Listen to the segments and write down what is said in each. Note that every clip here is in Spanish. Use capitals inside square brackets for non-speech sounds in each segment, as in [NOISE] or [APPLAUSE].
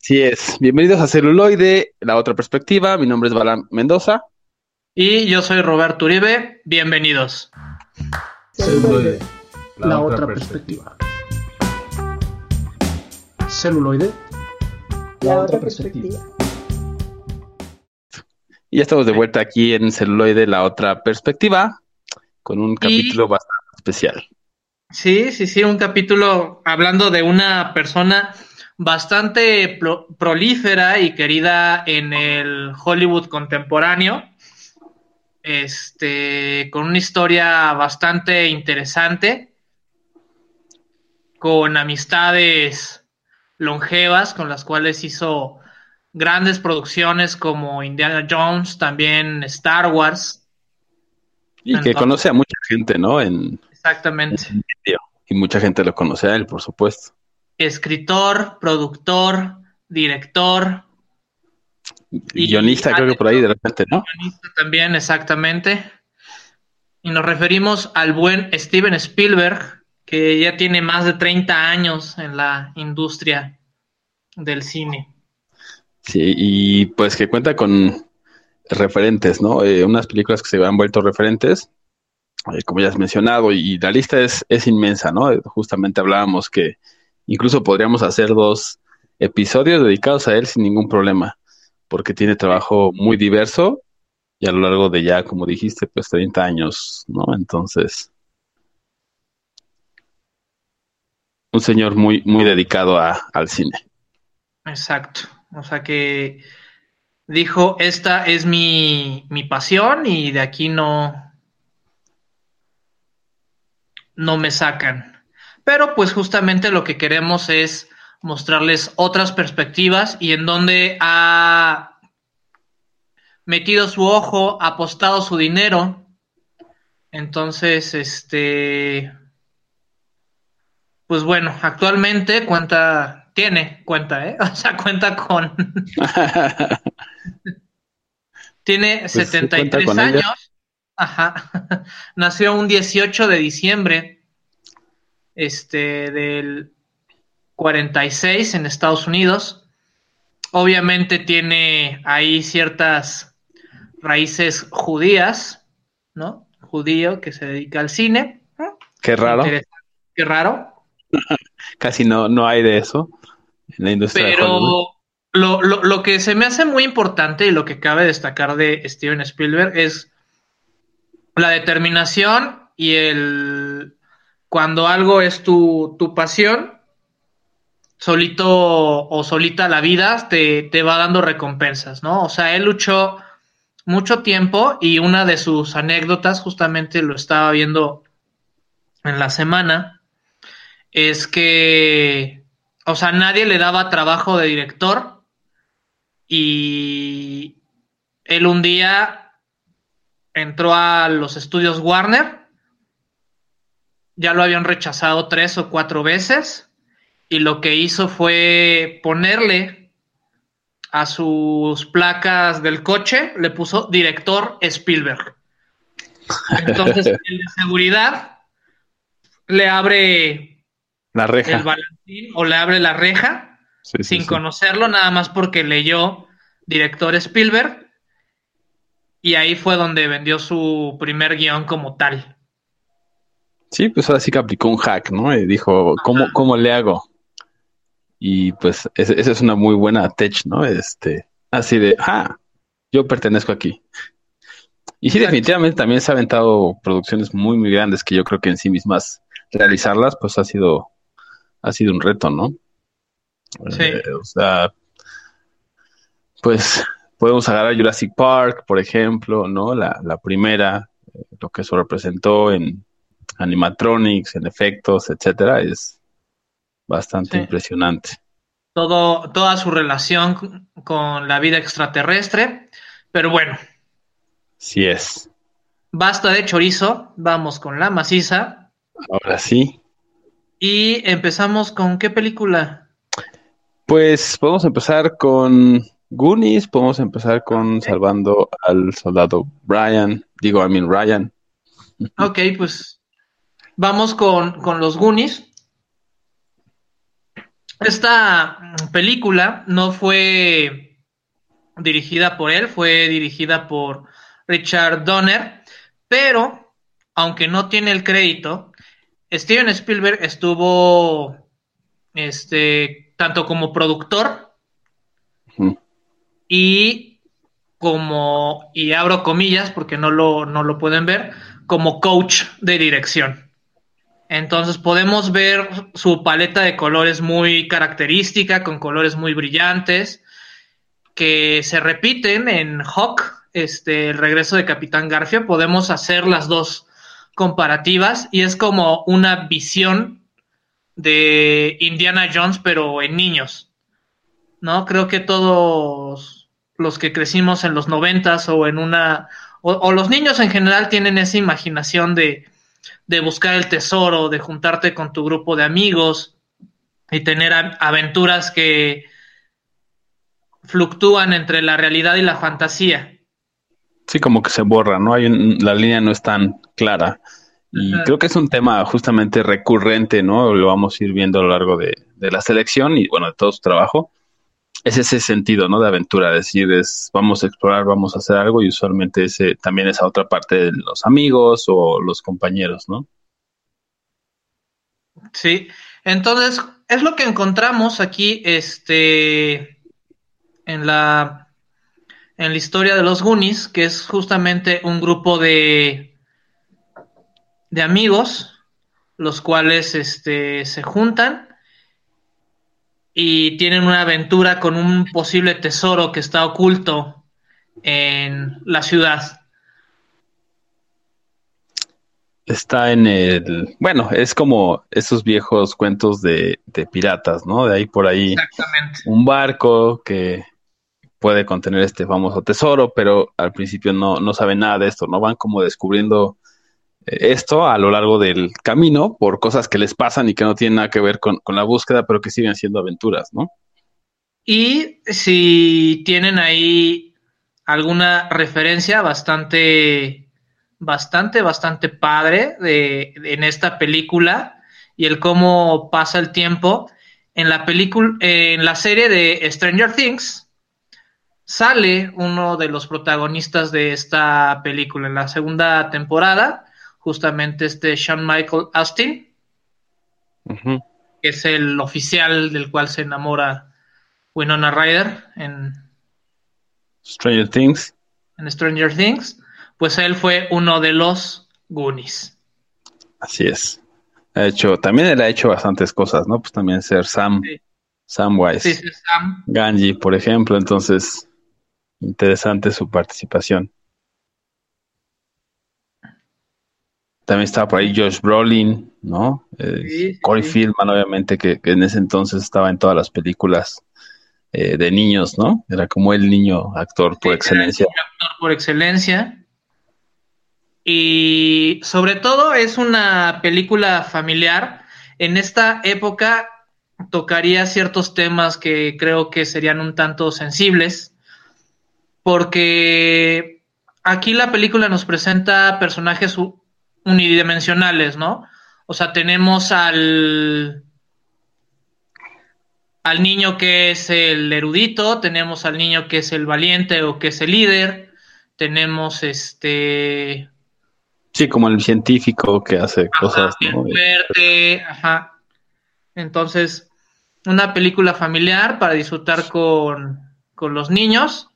Así es. Bienvenidos a Celuloide, la otra perspectiva. Mi nombre es Balán Mendoza. Y yo soy Roberto Uribe. Bienvenidos. Celuloide, la, otra perspectiva. Celuloide, la otra perspectiva. Y ya estamos de vuelta aquí en Celuloide, la otra perspectiva, con un capítulo bastante especial. Sí, sí, sí, un capítulo hablando de una persona bastante prolífera y querida en el Hollywood contemporáneo. Este, con una historia bastante interesante, con amistades longevas con las cuales hizo grandes producciones como Indiana Jones, también Star Wars. Y que conoce a mucha gente, ¿no? En, exactamente. y mucha gente lo conoce a él, por supuesto. Escritor, productor, director. Y guionista, creo que por ahí de repente, ¿no? Guionista también, exactamente. Y nos referimos al buen Steven Spielberg, que ya tiene más de 30 años en la industria del cine. Sí, y pues que cuenta con referentes, ¿no? Eh, unas películas que se han vuelto referentes, eh, como ya has mencionado, y la lista es, es inmensa, ¿no? Justamente hablábamos que incluso podríamos hacer dos episodios dedicados a él sin ningún problema, porque tiene trabajo muy diverso y a lo largo de ya, como dijiste, pues 30 años, ¿no? Entonces, un señor muy, muy dedicado a, al cine. Exacto. O sea que dijo, esta es mi, mi pasión y de aquí no, no me sacan. Pero pues justamente lo que queremos es mostrarles otras perspectivas y en donde ha metido su ojo, apostado su dinero. Entonces, este, pues bueno, actualmente cuenta tiene cuenta, ¿eh? [LAUGHS] O sea, cuenta con. [LAUGHS] Tiene 73 pues, años. Ajá. [LAUGHS] Nació un 18 de diciembre este, del 46 en Estados Unidos. Obviamente tiene ahí ciertas raíces judías, ¿no? Judío que se dedica al cine. Qué raro. Qué raro. [LAUGHS] Casi no, no hay de eso en la industria. Pero lo, lo, lo, que se me hace muy importante y lo que cabe destacar de Steven Spielberg es la determinación y el cuando algo es tu, tu pasión, solito o solita la vida te, te va dando recompensas, ¿no? O sea, él luchó mucho tiempo y una de sus anécdotas, justamente lo estaba viendo en la semana, es que, o sea, nadie le daba trabajo de director y él un día entró a los estudios Warner, ya lo habían rechazado tres o cuatro veces y lo que hizo fue ponerle a sus placas del coche, le puso director Spielberg. Entonces, [LAUGHS] el de seguridad le abre la reja. El balantín o le abre la reja sin conocerlo, nada más porque leyó director Spielberg. Y ahí fue donde vendió su primer guion como tal. Sí, pues ahora sí que aplicó un hack, ¿no? Y dijo, ¿cómo, ¿cómo le hago? Y pues esa es una muy buena tech, ¿no? Este, así de, ah, yo pertenezco aquí. Y sí, definitivamente también se ha aventado producciones muy, muy grandes que yo creo que en sí mismas realizarlas, pues ha sido ha sido un reto, ¿no? Sí. Eh, o sea, pues podemos agarrar Jurassic Park, por ejemplo, ¿no? La, la primera, eh, lo que eso representó en animatronics, en efectos, etcétera, es bastante impresionante. Todo, toda su relación con la vida extraterrestre, pero bueno. Sí es. Basta de chorizo, vamos con la maciza. Ahora sí. Y empezamos con qué película? Pues podemos empezar con Goonies, podemos empezar con Salvando al Soldado Brian, digo, I mean Ryan. Ok, pues vamos con, con los Goonies. esta película no fue dirigida por él, fue dirigida por Richard Donner, pero aunque no tiene el crédito, Steven Spielberg estuvo este tanto como productor y como y abro comillas porque no lo no lo pueden ver, como coach de dirección. Entonces podemos ver su paleta de colores muy característica, con colores muy brillantes, que se repiten en Hawk, este, el regreso de Capitán Garfia. Podemos hacer las dos comparativas y es como una visión de Indiana Jones, pero en niños. ¿No? Creo que todos los que crecimos en los noventas o en una. o los niños en general tienen esa imaginación de de buscar el tesoro, de juntarte con tu grupo de amigos y tener aventuras que fluctúan entre la realidad y la fantasía. Sí, como que se borra, ¿no? Hay la línea no es tan clara. Y creo que es un tema justamente recurrente, ¿no? Lo vamos a ir viendo a lo largo de, de la selección y, bueno, de todo su trabajo es ese sentido, ¿no? De aventura, decir, es vamos a explorar, vamos a hacer algo y usualmente ese también esa otra parte de los amigos o los compañeros, ¿no? Sí, entonces es lo que encontramos aquí, este, en la, en la historia de los Goonies, que es justamente un grupo de, de amigos, los cuales, este, se juntan y tienen una aventura con un posible tesoro que está oculto en la ciudad. Está en el, bueno, es como esos viejos cuentos de, piratas, ¿no? De ahí por ahí Exactamente. un barco que puede contener este famoso tesoro, pero al principio no, no saben nada de esto, ¿no? Van como descubriendo esto a lo largo del camino por cosas que les pasan y que no tienen nada que ver con, la búsqueda, pero que siguen siendo aventuras, ¿no? Y si tienen ahí alguna referencia bastante, bastante, bastante padre de, en esta película y el cómo pasa el tiempo. En la película, en la serie de Stranger Things, sale uno de los protagonistas de esta película en la segunda temporada justamente este Sean Michael Austin, que es el oficial del cual se enamora Winona Ryder en Stranger Things. En Stranger Things, pues él fue uno de los Goonies. Así es. Ha hecho, también él ha hecho bastantes cosas, ¿no? Pues también ser Sam, Samwise. Sí, Sam. Ganji, por ejemplo, entonces interesante su participación. También estaba por ahí Josh Brolin, ¿no? Eh, Corey Feldman, obviamente, que, en ese entonces estaba en todas las películas eh, de niños, ¿no? Era como el niño actor por excelencia. actor por excelencia. Y sobre todo es una película familiar. En esta época tocaría ciertos temas que creo que serían un tanto sensibles, porque aquí la película nos presenta personajes unidimensionales, ¿no? O sea, tenemos al al niño que es el erudito, tenemos al niño que es el valiente o que es el líder, tenemos este Sí, como el científico que hace cosas fuerte, ajá. Entonces, una película familiar para disfrutar con, con los niños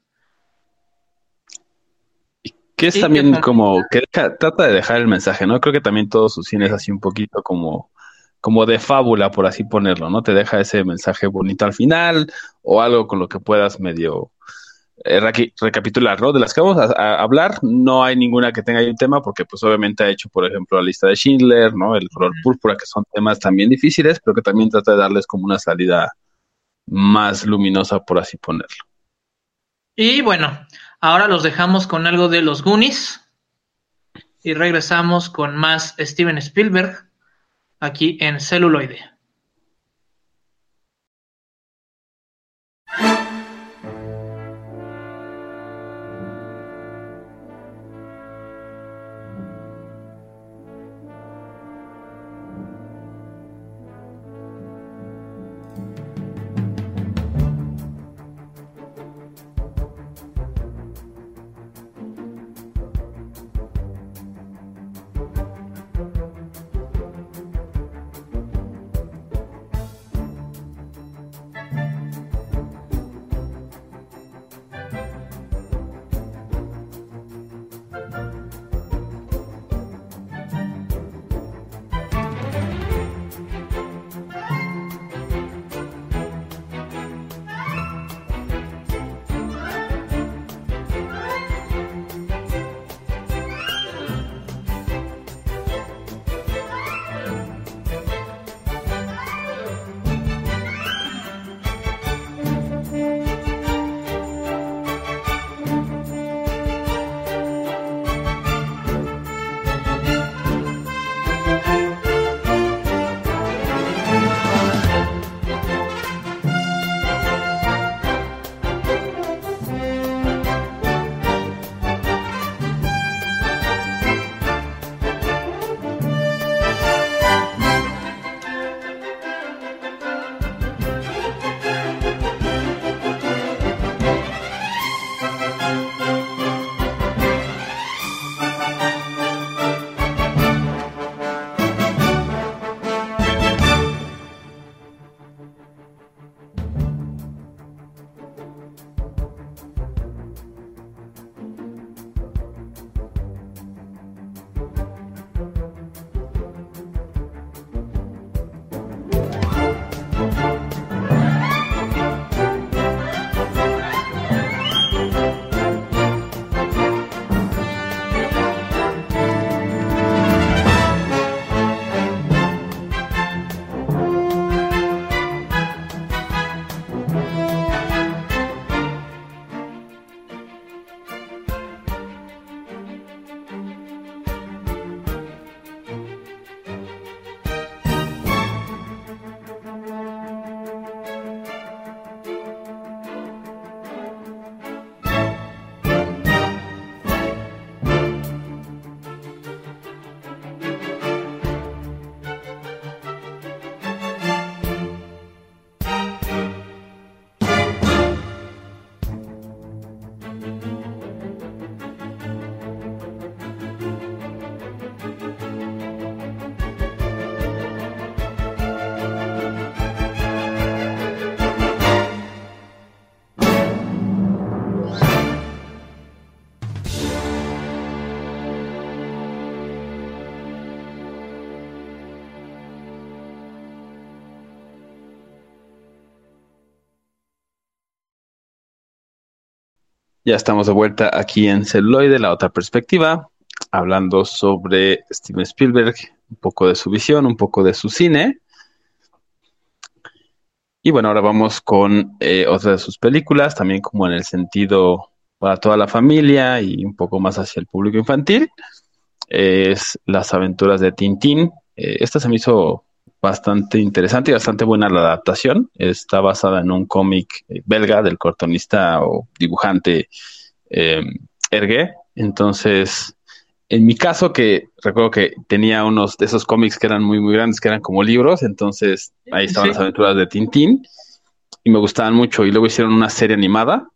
que es también como que trata de dejar el mensaje, ¿no? Creo que también todo su cine es así un poquito como, como de fábula, por así ponerlo, ¿no? Te deja ese mensaje bonito al final o algo con lo que puedas medio eh, recapitular, ¿no? De las que vamos a, hablar, no hay ninguna que tenga ahí un tema, porque pues obviamente ha hecho, por ejemplo, la lista de Schindler, ¿no? El color púrpura, que son temas también difíciles, pero que también trata de darles como una salida más luminosa, por así ponerlo. Y bueno, Ahora los dejamos con algo de los Goonies y regresamos con más Steven Spielberg aquí en celuloide. Ya estamos de vuelta aquí en Celuloide, la otra perspectiva, hablando sobre Steven Spielberg, un poco de su visión, un poco de su cine. Y bueno, ahora vamos con eh, otra de sus películas, también como en el sentido para toda la familia y un poco más hacia el público infantil. es Las aventuras de Tintín. Eh, esta se me hizo bastante interesante y bastante buena la adaptación. Está basada en un cómic eh, belga del cortonista o dibujante eh, Ergue. Entonces, en mi caso, que recuerdo que tenía unos de esos cómics que eran muy, muy grandes, que eran como libros, entonces ahí estaban las aventuras de Tintín y me gustaban mucho. Y luego hicieron una serie animada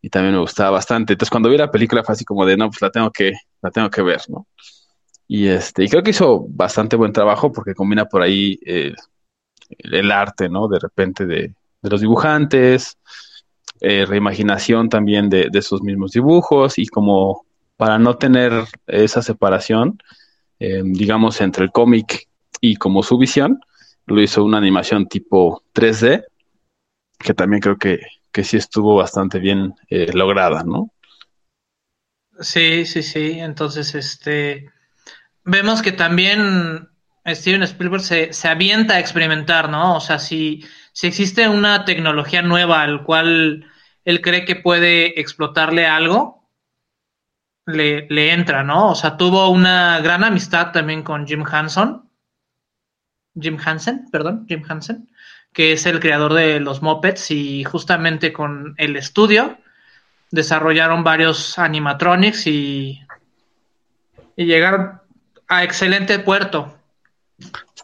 y también me gustaba bastante. Entonces, cuando vi la película fue así como de, no, pues la tengo que, la tengo que ver, ¿no? Y este, y creo que hizo bastante buen trabajo porque combina por ahí eh, el arte, ¿no? De repente de, los dibujantes, eh, reimaginación también de, de mismos dibujos y como para no tener esa separación, eh, digamos, entre el cómic y como su visión, lo hizo una animación tipo 3D, que también creo que, que sí estuvo bastante bien lograda, ¿no? Sí, sí, sí. Entonces, este, vemos que también Steven Spielberg se, se, avienta a experimentar, ¿no? O sea, si, si existe una tecnología nueva al cual él cree que puede explotarle algo, le, le entra, ¿no? O sea, tuvo una gran amistad también con Jim Hanson. Jim Hansen, perdón, Jim Hansen, que es el creador de los Muppets y justamente con el estudio desarrollaron varios animatronics y, y llegaron a excelente puerto.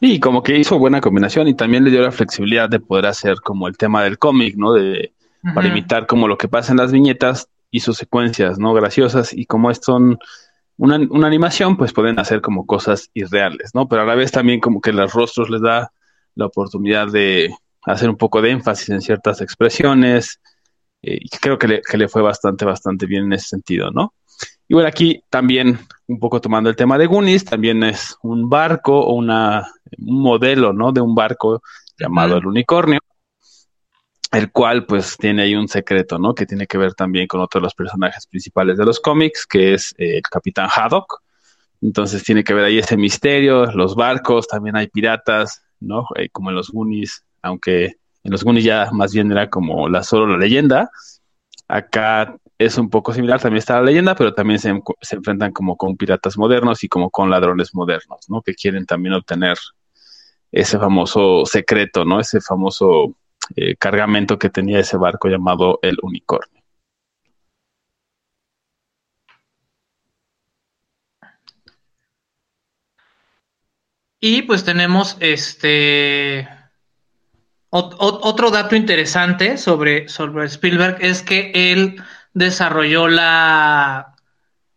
Sí, como que hizo buena combinación y también le dio la flexibilidad de poder hacer como el tema del cómic, ¿no? De, Para imitar como lo que pasa en las viñetas y sus secuencias, ¿no? Graciosas y como es son una, una, animación, pues pueden hacer como cosas irreales, ¿no? Pero a la vez también como que los rostros les da la oportunidad de hacer un poco de énfasis en ciertas expresiones eh, y creo que le, que le fue bastante, bastante bien en ese sentido, ¿no? Y bueno, aquí también un poco tomando el tema de Goonies, también es un barco o una, un modelo, ¿no? De un barco llamado el unicornio, el cual pues tiene ahí un secreto, ¿no? Que tiene que ver también con otro de los personajes principales de los cómics, que es eh, el Capitán Haddock. Entonces tiene que ver ahí ese misterio, los barcos, también hay piratas, ¿no? Eh, como en los Goonies, aunque en los Goonies ya más bien era como la solo la leyenda. Acá es un poco similar, también está la leyenda, pero también se, enfrentan como con piratas modernos y como con ladrones modernos, ¿no? Que quieren también obtener ese famoso secreto, ¿no? Ese famoso eh, cargamento que tenía ese barco llamado el unicornio. Y pues tenemos este otro dato interesante sobre, sobre Spielberg es que él desarrolló la,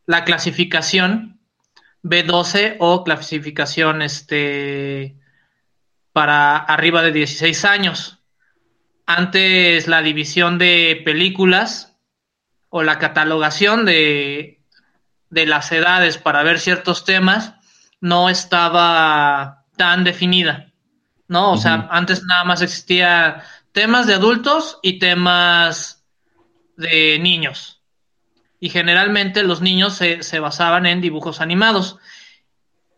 la clasificación B12 o clasificación este, para arriba de 16 años. Antes la división de películas o la catalogación de, de las edades para ver ciertos temas no estaba tan definida. ¿no? O sea, antes nada más existía temas de adultos y temas de niños. Y generalmente los niños se, se basaban en dibujos animados.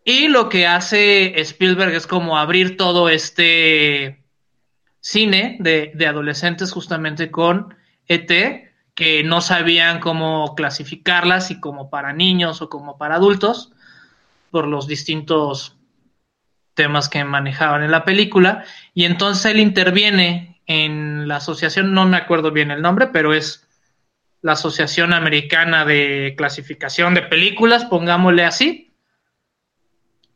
Y lo que hace Spielberg es como abrir todo este cine de, de, adolescentes justamente con ET, que no sabían cómo clasificarlas y como para niños o como para adultos, por los distintos temas que manejaban en la película. Y entonces él interviene en la asociación, no me acuerdo bien el nombre, pero es la Asociación Americana de Clasificación de Películas, pongámosle así.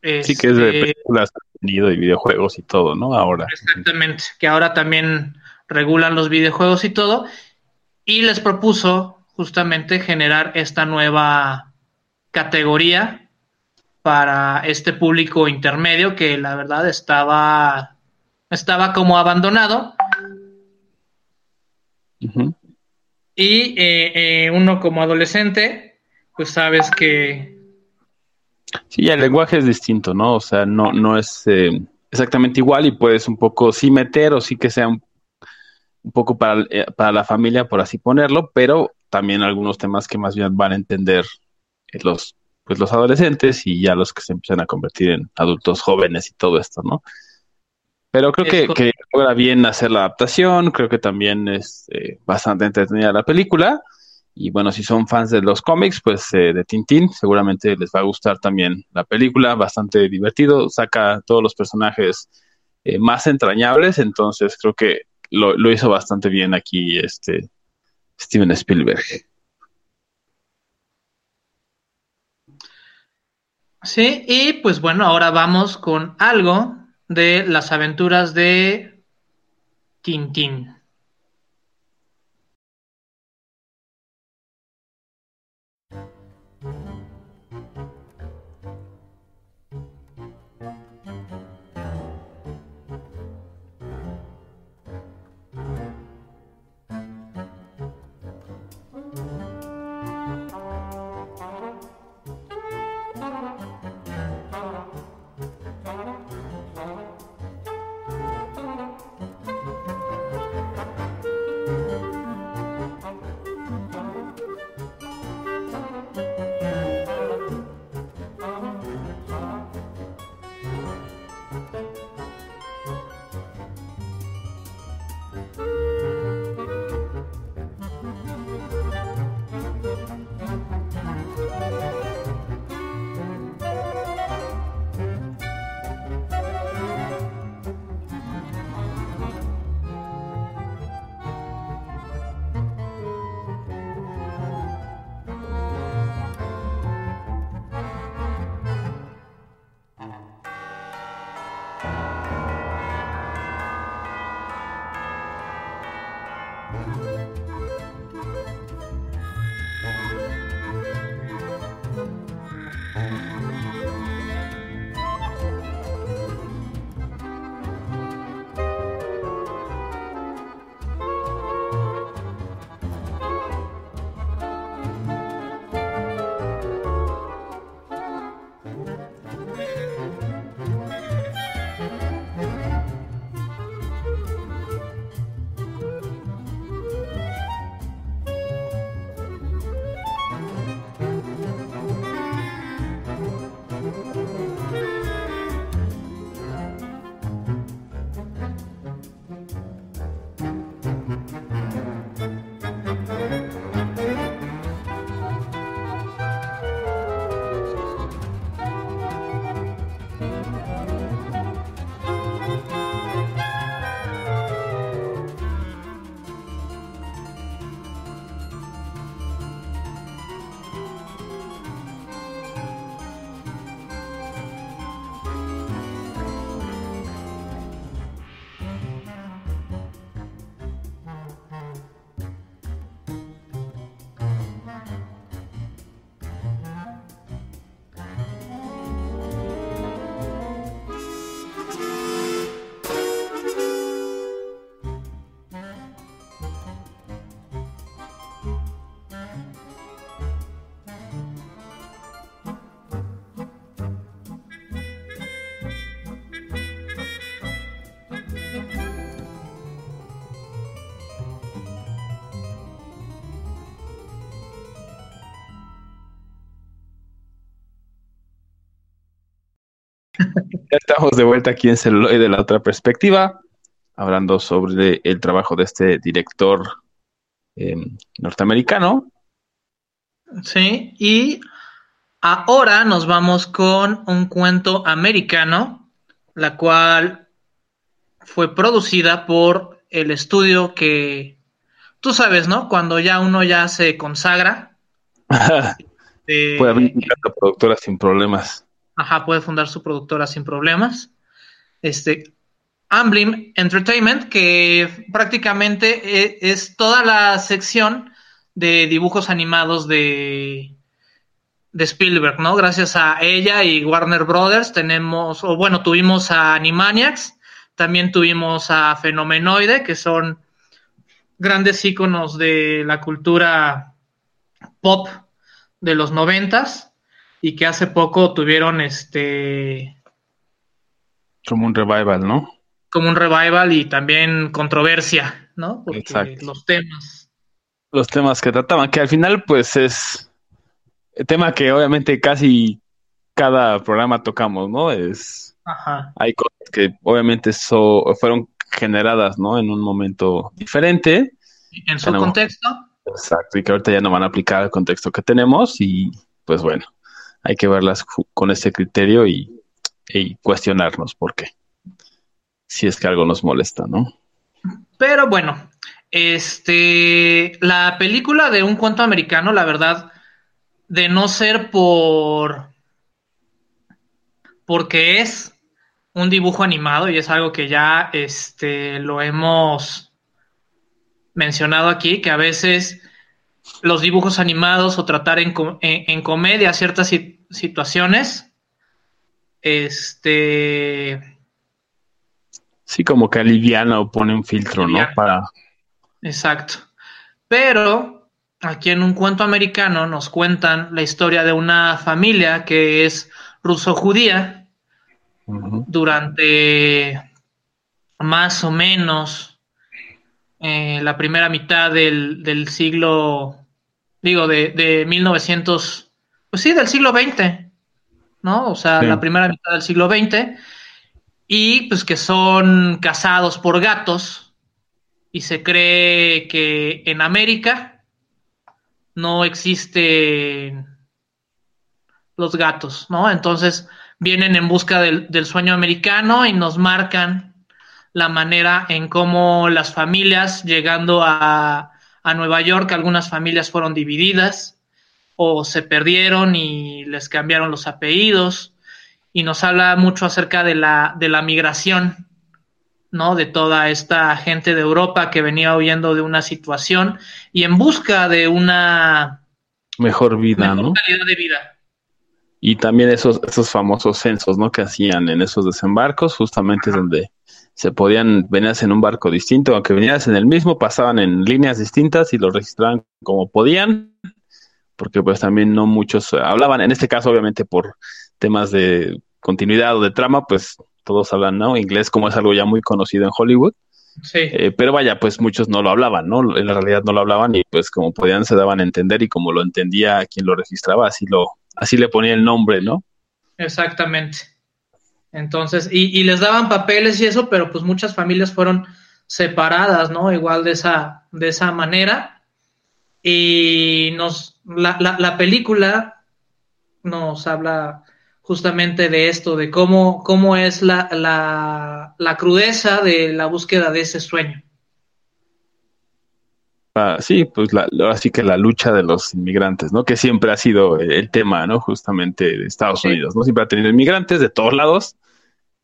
sí, que es de este, películas, y videojuegos y todo, ¿no? Ahora. Exactamente, que ahora también regulan los videojuegos y todo. Y les propuso justamente generar esta nueva categoría para este público intermedio que la verdad estaba, estaba como abandonado. Y eh, eh, uno como adolescente, pues sabes que... Sí, el lenguaje es distinto, ¿no? O sea, no, no es eh, exactamente igual y puedes un poco sí meter o sí que sea un, poco para, para la familia, por así ponerlo, pero también algunos temas que más bien van a entender los, pues los adolescentes y ya los que se empiezan a convertir en adultos jóvenes y todo esto, ¿no? Pero creo que, que, logra bien hacer la adaptación, creo que también es eh, bastante entretenida la película. Y bueno, si son fans de los cómics, pues eh, de Tintín, seguramente les va a gustar también la película, bastante divertido, saca todos los personajes eh, más entrañables, entonces creo que lo, lo, hizo bastante bien aquí este Steven Spielberg. Sí, y pues bueno, ahora vamos con algo de las aventuras de Tintín. Ya estamos de vuelta aquí en Celuloid de la otra perspectiva, hablando sobre el trabajo de este director eh, norteamericano. Sí, y ahora nos vamos con un cuento americano, la cual fue producida por el estudio que, tú sabes, ¿no? Cuando ya uno ya se consagra. [LAUGHS] eh, Puede abrir una productora sin problemas. Ajá, puede fundar su productora sin problemas. Este, Amblin Entertainment, que prácticamente e, es, toda la sección de dibujos animados de, de Spielberg, ¿no? Gracias a ella y Warner Brothers tenemos, o bueno, tuvimos a Animaniacs, también tuvimos a Fenomenoide, que son grandes íconos de la cultura pop de los noventas y que hace poco tuvieron este como un revival, ¿no? Como un revival y también controversia, ¿no? Porque Exacto. los temas los temas que trataban, que al final pues es el tema que obviamente casi cada programa tocamos, ¿no? Es Ajá. hay cosas que obviamente so, fueron generadas, ¿no? En un momento diferente. En su contexto. Exacto, y que ahorita ya no van a aplicar el contexto que tenemos y pues bueno, hay que verlas con ese criterio y, cuestionarnos por qué. Si es que algo nos molesta, ¿no? Pero bueno, este, la película de un cuento americano, la verdad, de no ser por porque es un dibujo animado y es algo que ya este, lo hemos mencionado aquí, que a veces los dibujos animados o tratar en, en, en comedia ciertas situaciones, este... Sí, como que aliviana o pone un filtro, aliviana. ¿no? Para... Exacto. Pero aquí en un cuento americano nos cuentan la historia de una familia que es ruso-judía, durante más o menos eh, la primera mitad del, del siglo, digo, de, de, 1900, pues sí, del siglo XX, ¿no? O sea, sí. la primera mitad del siglo XX, y pues que son cazados por gatos, y se cree que en América no existen los gatos, ¿no? Entonces, vienen en busca del, del, sueño americano y nos marcan la manera en cómo las familias, llegando a, a, Nueva York, algunas familias fueron divididas o se perdieron y les cambiaron los apellidos. Y nos habla mucho acerca de la, de la migración, ¿no? De toda esta gente de Europa que venía huyendo de una situación y en busca de una mejor vida, mejor ¿no? calidad de vida. Y también esos, esos famosos censos, ¿no? Que hacían en esos desembarcos, justamente es donde se podían, venías en un barco distinto, aunque venías en el mismo, pasaban en líneas distintas y lo registraban como podían, porque pues también no muchos hablaban, en este caso obviamente por temas de continuidad o de trama, pues todos hablan, ¿no? Inglés como es algo ya muy conocido en Hollywood. Sí. Eh, pero vaya, pues muchos no lo hablaban, ¿no? En la realidad no lo hablaban y pues como podían se daban a entender y como lo entendía quien lo registraba, así lo, así le ponía el nombre, ¿no? Exactamente. Entonces, y, y, les daban papeles y eso, pero pues muchas familias fueron separadas, ¿no? Igual de esa, de esa manera. Y nos, la, la, la película nos habla justamente de esto, de cómo, cómo es la, la, la crudeza de la búsqueda de ese sueño. Ah, sí, pues la, así que la lucha de los inmigrantes, ¿no? Que siempre ha sido el tema, ¿no? Justamente de Estados sí. Unidos, ¿no? Siempre ha tenido inmigrantes de todos lados.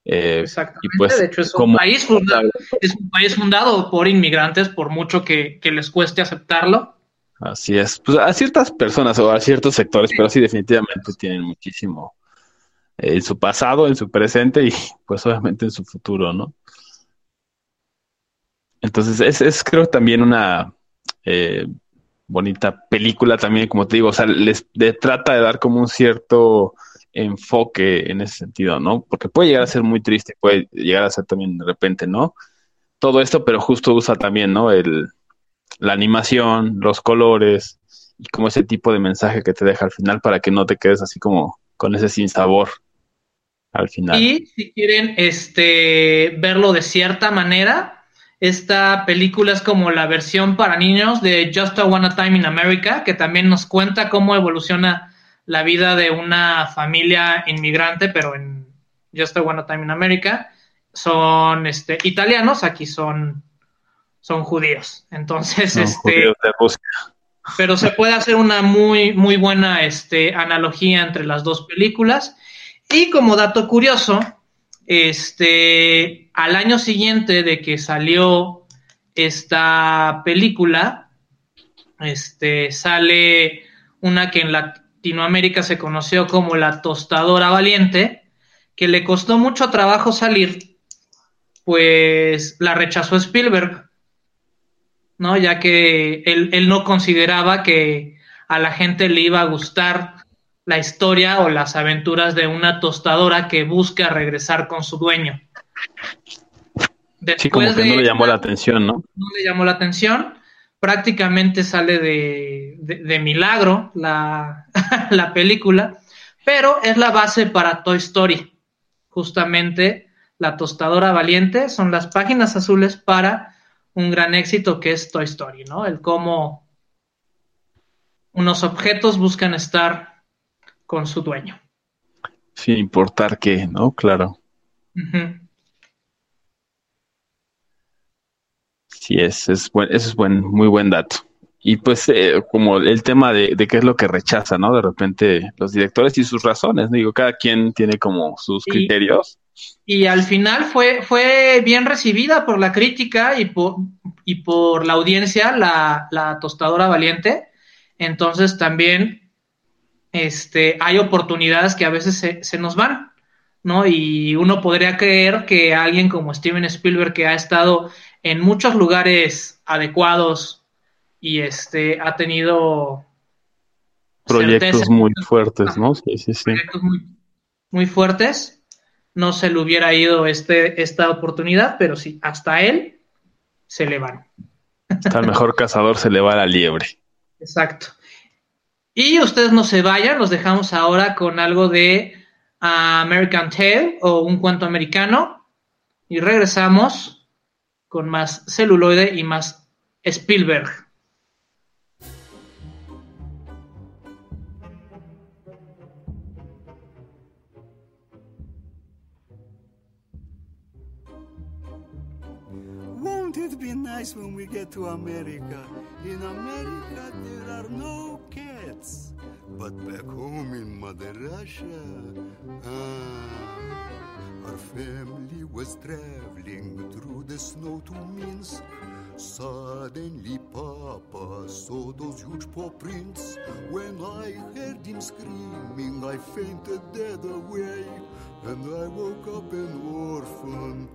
Eh, Exactamente. Y pues, de hecho, es un, como... país fundado, es un país fundado por inmigrantes, por mucho que, que les cueste aceptarlo. Así es. Pues a ciertas personas o a ciertos sectores, pero sí, definitivamente tienen muchísimo en su pasado, en su presente y pues obviamente en su futuro, ¿no? Entonces, es, es creo también una eh, bonita película también, como te digo, o sea, les trata de dar como un cierto enfoque en ese sentido, ¿no? Porque puede llegar a ser muy triste, puede llegar a ser también de repente, ¿no? Todo esto, pero justo usa también, ¿no? El, la animación, los colores y como ese tipo de mensaje que te deja al final para que no te quedes así como con ese sinsabor al final. Y si quieren este verlo de cierta manera, esta película es como la versión para niños de Just a One Time in America, que también nos cuenta cómo evoluciona la vida de una familia inmigrante, pero en Just a One Time in America son este, italianos, aquí son, son judíos. Entonces, este. Judíos de pero se puede hacer una muy, muy buena este, analogía entre las dos películas. Y como dato curioso, este, al año siguiente de que salió esta película, este, sale una que en Latinoamérica se conoció como La Tostadora Valiente, que le costó mucho trabajo salir, pues la rechazó Spielberg, ¿no? Ya que él, él no consideraba que a la gente le iba a gustar la historia o las aventuras de una tostadora que busca regresar con su dueño. Después sí, como que no le llamó la atención, ¿no? No le llamó la atención, prácticamente sale de, milagro la, [LAUGHS] la película, pero es la base para Toy Story. Justamente la tostadora valiente son las páginas azules para un gran éxito que es Toy Story, ¿no? El cómo unos objetos buscan estar con su dueño. Sin importar qué, ¿no? Claro. Sí, es, es buen, eso es buen, muy buen dato. Y pues eh, como el tema de, qué es lo que rechaza, ¿no? De repente los directores y sus razones, digo, cada quien tiene como sus criterios. Y al final fue, fue bien recibida por la crítica y por, y por la audiencia, la, la tostadora valiente. Entonces también este, hay oportunidades que a veces se, se nos van, ¿no? Y uno podría creer que alguien como Steven Spielberg, que ha estado en muchos lugares adecuados y este ha tenido proyectos muy fuertes, ¿no? Sí, sí, sí. Proyectos muy, muy, fuertes. No se le hubiera ido este, esta oportunidad, pero sí, hasta él se le van. Hasta el mejor cazador se le va la liebre. Exacto. Y ustedes no se vayan, los dejamos ahora con algo de American Tale o un cuento americano. Y regresamos con más celuloide y más Spielberg. Nice when we get to America? In America there are no cats. But back home in Mother Russia, ah. Our family was traveling through the snow to Minsk. Suddenly, Papa saw those huge paw prints. When I heard him screaming, I fainted dead away. And I woke up an orphan.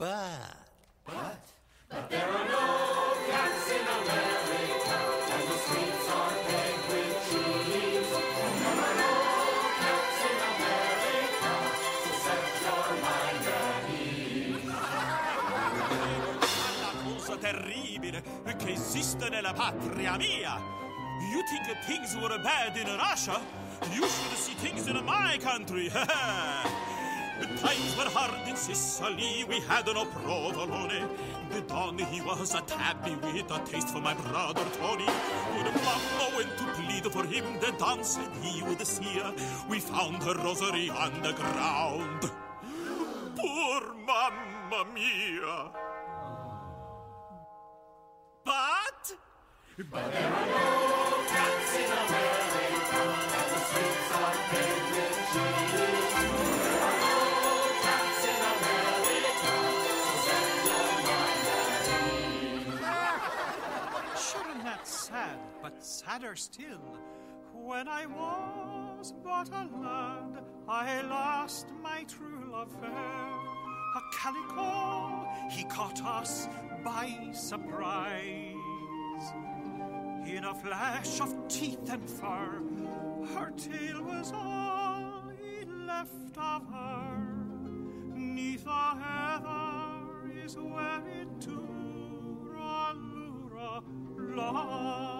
But, but, but there are no cats in America, and the streets are paved with trees. terribile che esiste nella patria mia. You think things were bad in Russia? You should see things in my country. [LAUGHS] The times were hard in Sicily, we had no provolone. The Don, he was a tabby with a taste for my brother Tony. When Mamma went to plead for him, the Don said he would see her. We found her rosary on the ground. Poor Mamma mia! But, but there are no cats in America, and the streets are paved sadder still. When I was but a lad, I lost my true love fair. A calico, he caught us by surprise. In a flash of teeth and fur, her tail was all he left of her. Neath the heather is where it to Ralura lies.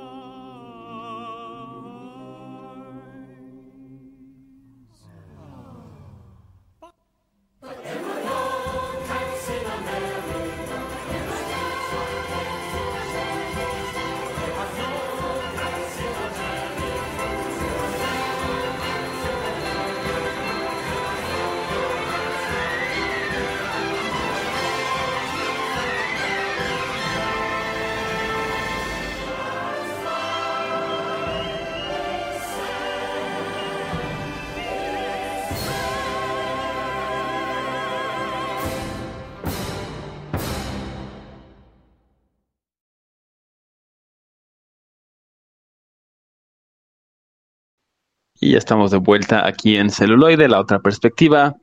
Y ya estamos de vuelta aquí en Celuloide, la otra perspectiva.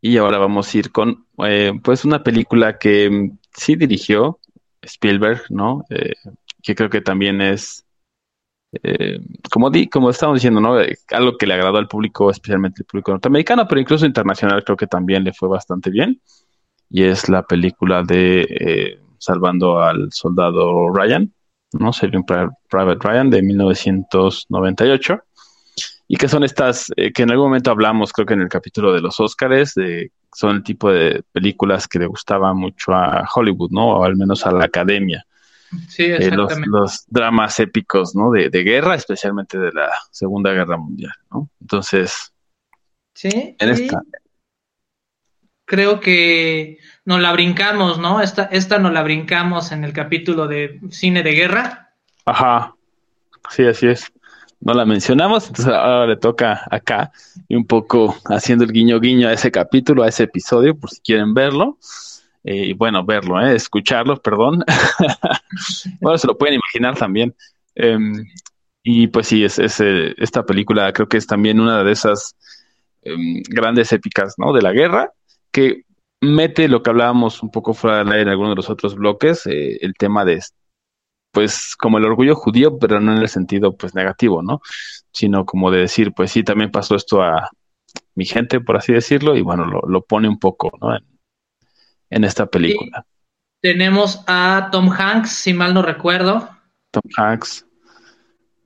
Y ahora vamos a ir con eh, pues una película que mm, sí dirigió Spielberg, ¿no? Eh, que creo que también es, eh, como, di, como estamos diciendo, ¿no? algo que le agradó al público, especialmente el público norteamericano, pero incluso internacional creo que también le fue bastante bien. y es la película de eh, Salvando al Soldado Ryan, ¿no? Saving Private Ryan de 1998 y que son estas eh, que en algún momento hablamos, creo que en el capítulo de los Óscares, de, son el tipo de películas que le gustaba mucho a Hollywood, ¿no? O al menos a la academia. Sí, Eh, los, exactamente. los dramas épicos, ¿no? De, de guerra, especialmente de la Segunda Guerra Mundial, ¿no? Entonces, Sí, en esta, creo que nos la brincamos, ¿no? Esta, esta nos la brincamos en el capítulo de cine de guerra. ajá, sí, así es. No la mencionamos, entonces ahora le toca acá y un poco haciendo el guiño guiño a ese capítulo, a ese episodio, por si quieren verlo. Eh, y bueno, verlo, ¿eh? escucharlo, perdón. [LAUGHS] bueno, se lo pueden imaginar también. Em, y pues sí, es, es, eh, esta película creo que es también una de esas em, grandes épicas, ¿no? De la guerra, que mete lo que hablábamos un poco fuera del aire en algunos de los otros bloques, eh, el tema de, pues, como el orgullo judío, pero no en el sentido, pues, negativo, ¿no? Sino como de decir, pues sí, también pasó esto a mi gente, por así decirlo, y bueno, lo, lo pone un poco, ¿no? En, en esta película. Tenemos a Tom Hanks, si mal no recuerdo. Tom Hanks.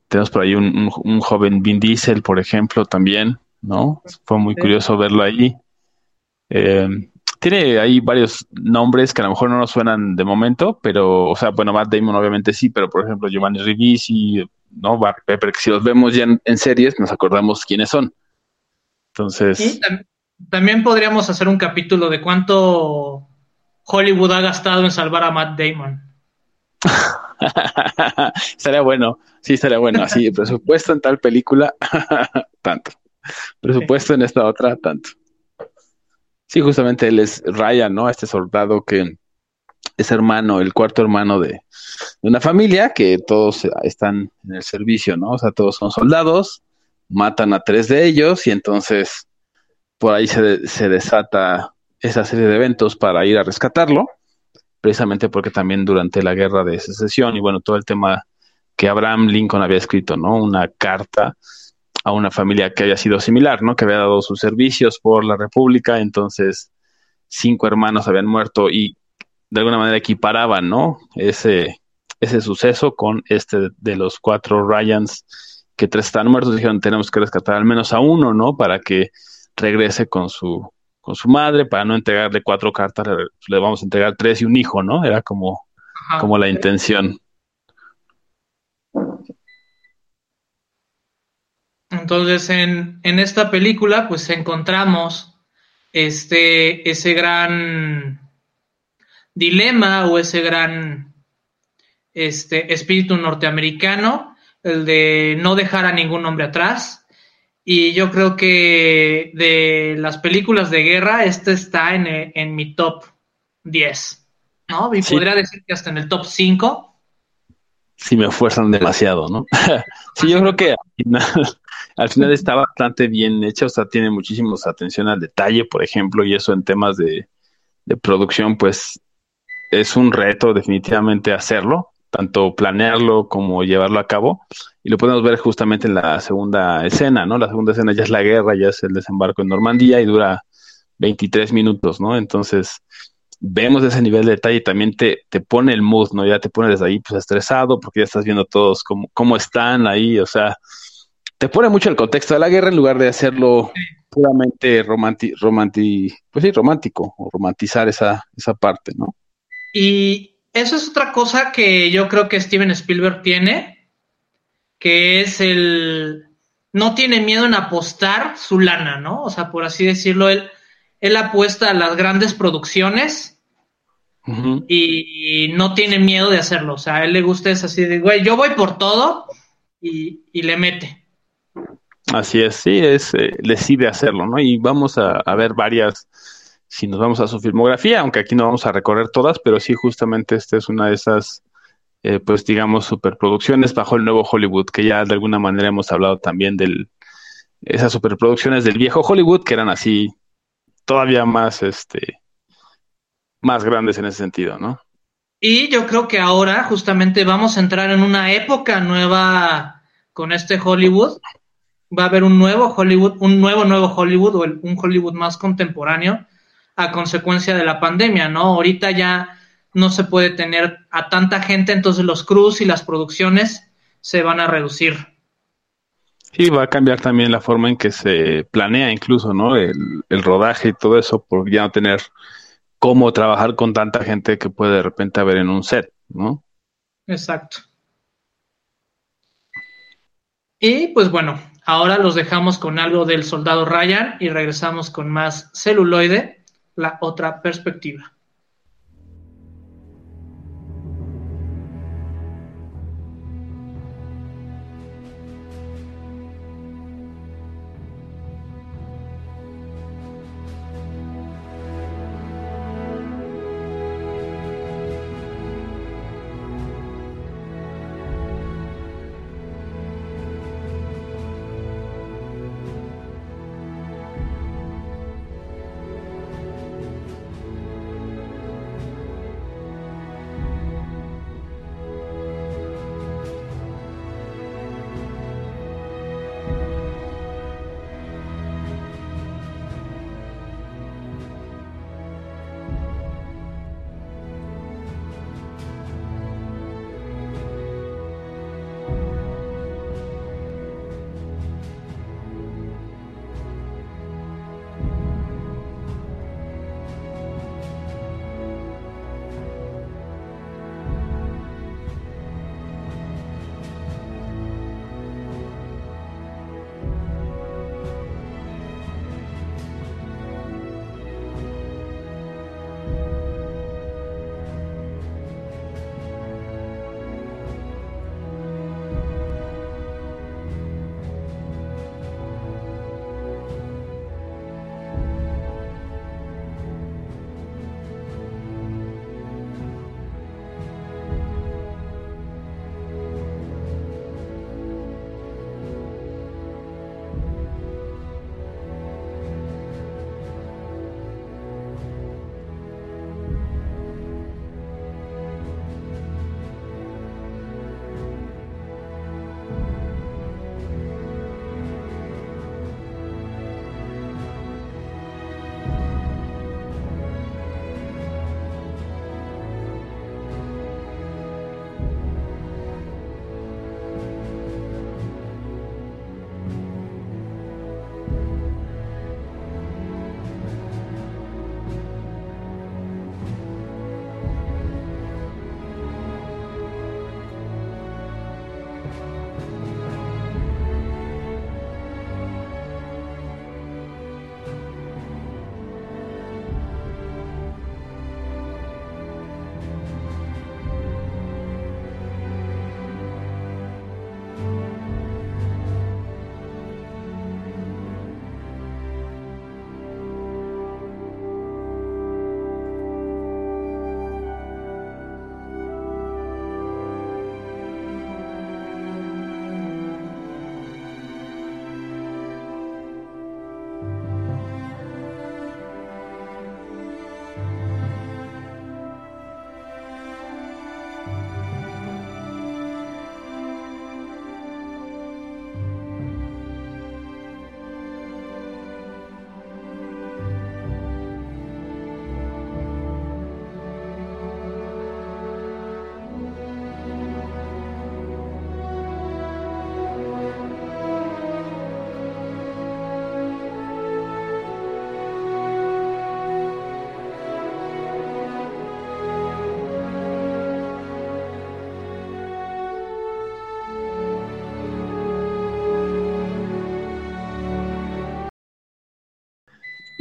Tenemos por ahí un, un, un joven Vin Diesel, por ejemplo, también, ¿no? Fue muy curioso verlo ahí. Eh, tiene ahí varios nombres que a lo mejor no nos suenan de momento, pero, o sea, bueno, Matt Damon obviamente sí, pero por ejemplo Giovanni Ribisi, ¿no? Barry Pepper, que si los vemos ya en, en series nos acordamos quiénes son. Entonces, Y tam- también podríamos hacer un capítulo de cuánto Hollywood ha gastado en salvar a Matt Damon. [LAUGHS] estaría bueno, sí, estaría bueno. Así, [LAUGHS] presupuesto en tal película, [LAUGHS] tanto. Presupuesto en esta otra, tanto. Sí, justamente él es Ryan, ¿no? Este soldado que es hermano, el cuarto hermano de, una familia que todos están en el servicio, ¿no? O sea, todos son soldados, matan a tres de ellos y entonces por ahí se, se desata esa serie de eventos para ir a rescatarlo, precisamente porque también durante la guerra de secesión y bueno, todo el tema que Abraham Lincoln había escrito, ¿no? Una carta a una familia que había sido similar, ¿no? Que había dado sus servicios por la República, entonces cinco hermanos habían muerto y de alguna manera equiparaban, ¿no? Ese, ese suceso con este de los cuatro Ryans, que tres están muertos, dijeron, tenemos que rescatar al menos a uno, ¿no? Para que regrese con su, con su madre, para no entregarle cuatro cartas, le, le vamos a entregar tres y un hijo, ¿no? Era como, Ajá. como la intención. Entonces, en, en esta película, pues encontramos este, ese gran dilema o ese gran este, espíritu norteamericano, el de no dejar a ningún hombre atrás. Y yo creo que de las películas de guerra, este está en, en mi top 10. ¿no? Y Sí. podría decir que hasta en el top 5. Sí me esfuerzan demasiado, ¿no? [LAUGHS] sí, yo creo que al final, al final está bastante bien hecha, o sea, tiene muchísimos atención al detalle, por ejemplo, y eso en temas de, de producción, pues es un reto definitivamente hacerlo, tanto planearlo como llevarlo a cabo, y lo podemos ver justamente en la segunda escena, ¿no? La segunda escena ya es la guerra, ya es el desembarco en Normandía y dura 23 minutos, ¿no? Entonces, vemos ese nivel de detalle y también te, te pone el mood, ¿no? Ya te pone desde ahí pues estresado porque ya estás viendo todos cómo, cómo están ahí, o sea, te pone mucho el contexto de la guerra en lugar de hacerlo puramente romanti, romanti, pues sí, romántico, o romantizar esa, esa parte, ¿no? Y eso es otra cosa que yo creo que Steven Spielberg tiene, que es el... No tiene miedo en apostar su lana, ¿no? O sea, por así decirlo, él, él apuesta a las grandes producciones Ujú. y no tiene miedo de hacerlo. O sea, a él le gusta es así de, güey, yo voy por todo y, y le mete. Así es, sí, es, eh, decide hacerlo, ¿no? Y vamos a, ver varias, si nos vamos a su filmografía, aunque aquí no vamos a recorrer todas, pero sí, justamente esta es una de esas, eh, pues digamos, superproducciones bajo el nuevo Hollywood, que ya de alguna manera hemos hablado también del, esas superproducciones del viejo Hollywood, que eran así, todavía más, este, más grandes en ese sentido, ¿no? Y yo creo que ahora justamente vamos a entrar en una época nueva con este Hollywood. Va a haber un nuevo Hollywood, un nuevo, nuevo Hollywood o el- un Hollywood más contemporáneo, a consecuencia de la pandemia, ¿no? Ahorita ya no se puede tener a tanta gente, entonces los crews y las producciones se van a reducir. Sí, va a cambiar también la forma en que se planea incluso, ¿no? El, el rodaje y todo eso, por ya no tener cómo trabajar con tanta gente que puede de repente haber en un set, ¿no? Exacto. Y pues bueno, ahora los dejamos con algo del soldado Ryan y regresamos con más celuloide, la otra perspectiva.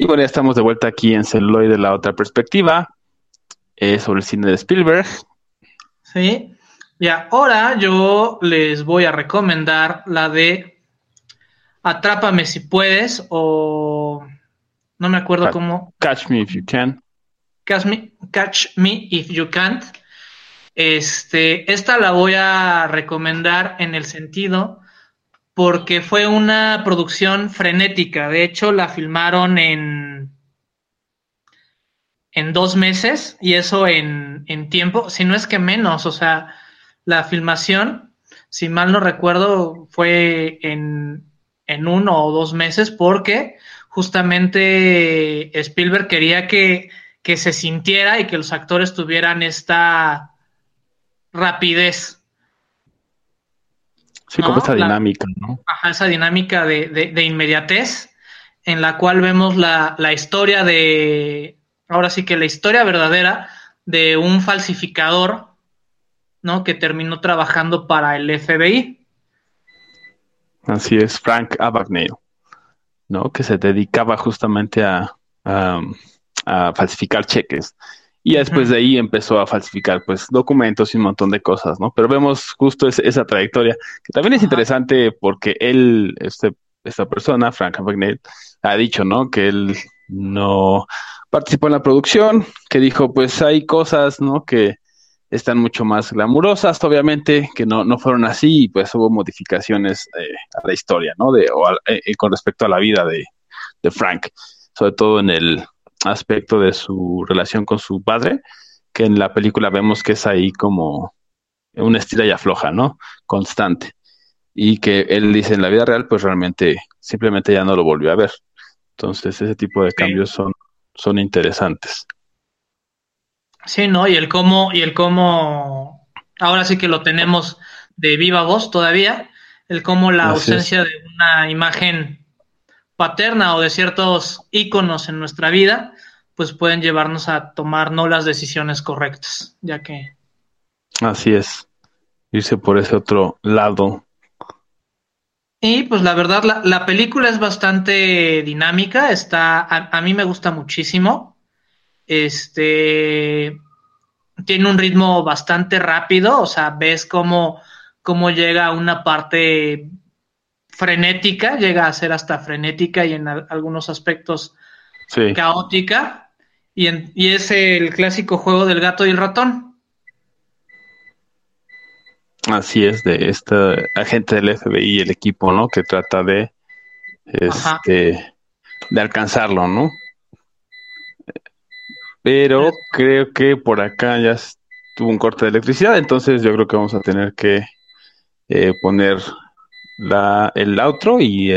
Y bueno, ya estamos de vuelta aquí en Celuloid de la otra perspectiva, eh, sobre el cine de Spielberg. Sí, y ahora yo les voy a recomendar la de Atrápame si puedes o no me acuerdo cómo. Catch Me If You Can. Catch Me, catch me If You Can't. Este, esta la voy a recomendar en el sentido porque fue una producción frenética. De hecho, la filmaron en, en dos meses y eso en, en tiempo, si no es que menos. O sea, la filmación, si mal no recuerdo, fue en, en uno o dos meses porque justamente Spielberg quería que, que se sintiera y que los actores tuvieran esta rapidez. Sí, como esta dinámica, ¿no? Ajá, esa dinámica de, de, inmediatez en la cual vemos la, la, historia de, ahora sí que la historia verdadera de un falsificador, ¿no? Que terminó trabajando para el FBI. Así es, Frank Abagnale, ¿no? Que se dedicaba justamente a, a, falsificar cheques. Y después de ahí empezó a falsificar pues documentos y un montón de cosas, ¿no? Pero vemos justo esa trayectoria, que también es interesante porque él, este, esta persona, Frank Abagnale, ha dicho, ¿no? Que él no participó en la producción, que dijo, pues hay cosas, ¿no? Que están mucho más glamurosas, obviamente, que no, no fueron así, y pues hubo modificaciones eh, a la historia, ¿no? De, o eh, eh, con respecto a la vida de, de, Frank, sobre todo en el aspecto de su relación con su padre, que en la película vemos que es ahí como una estira y afloja, ¿no? Constante. Y que él dice en la vida real, pues realmente simplemente ya no lo volvió a ver. Entonces, ese tipo de cambios son, son interesantes. Sí, ¿no? Y el cómo, y el cómo, ahora sí que lo tenemos de viva voz todavía, el cómo la ausencia de una imagen paterna o de ciertos íconos en nuestra vida, pues pueden llevarnos a tomar no las decisiones correctas, ya que... Así es, irse por ese otro lado y pues la verdad, la, película es bastante dinámica, está, a, mí me gusta muchísimo. Este tiene un ritmo bastante rápido, o sea, ves cómo, cómo llega a una parte frenética, llega a ser hasta frenética y en algunos aspectos caótica. Y, y es el clásico juego del gato y el ratón. Así es, de este agente del FBI, el equipo, ¿no? Que trata de, este, de alcanzarlo, ¿no? Pero creo que por acá ya tuvo un corte de electricidad, entonces yo creo que vamos a tener que eh, poner la, el outro y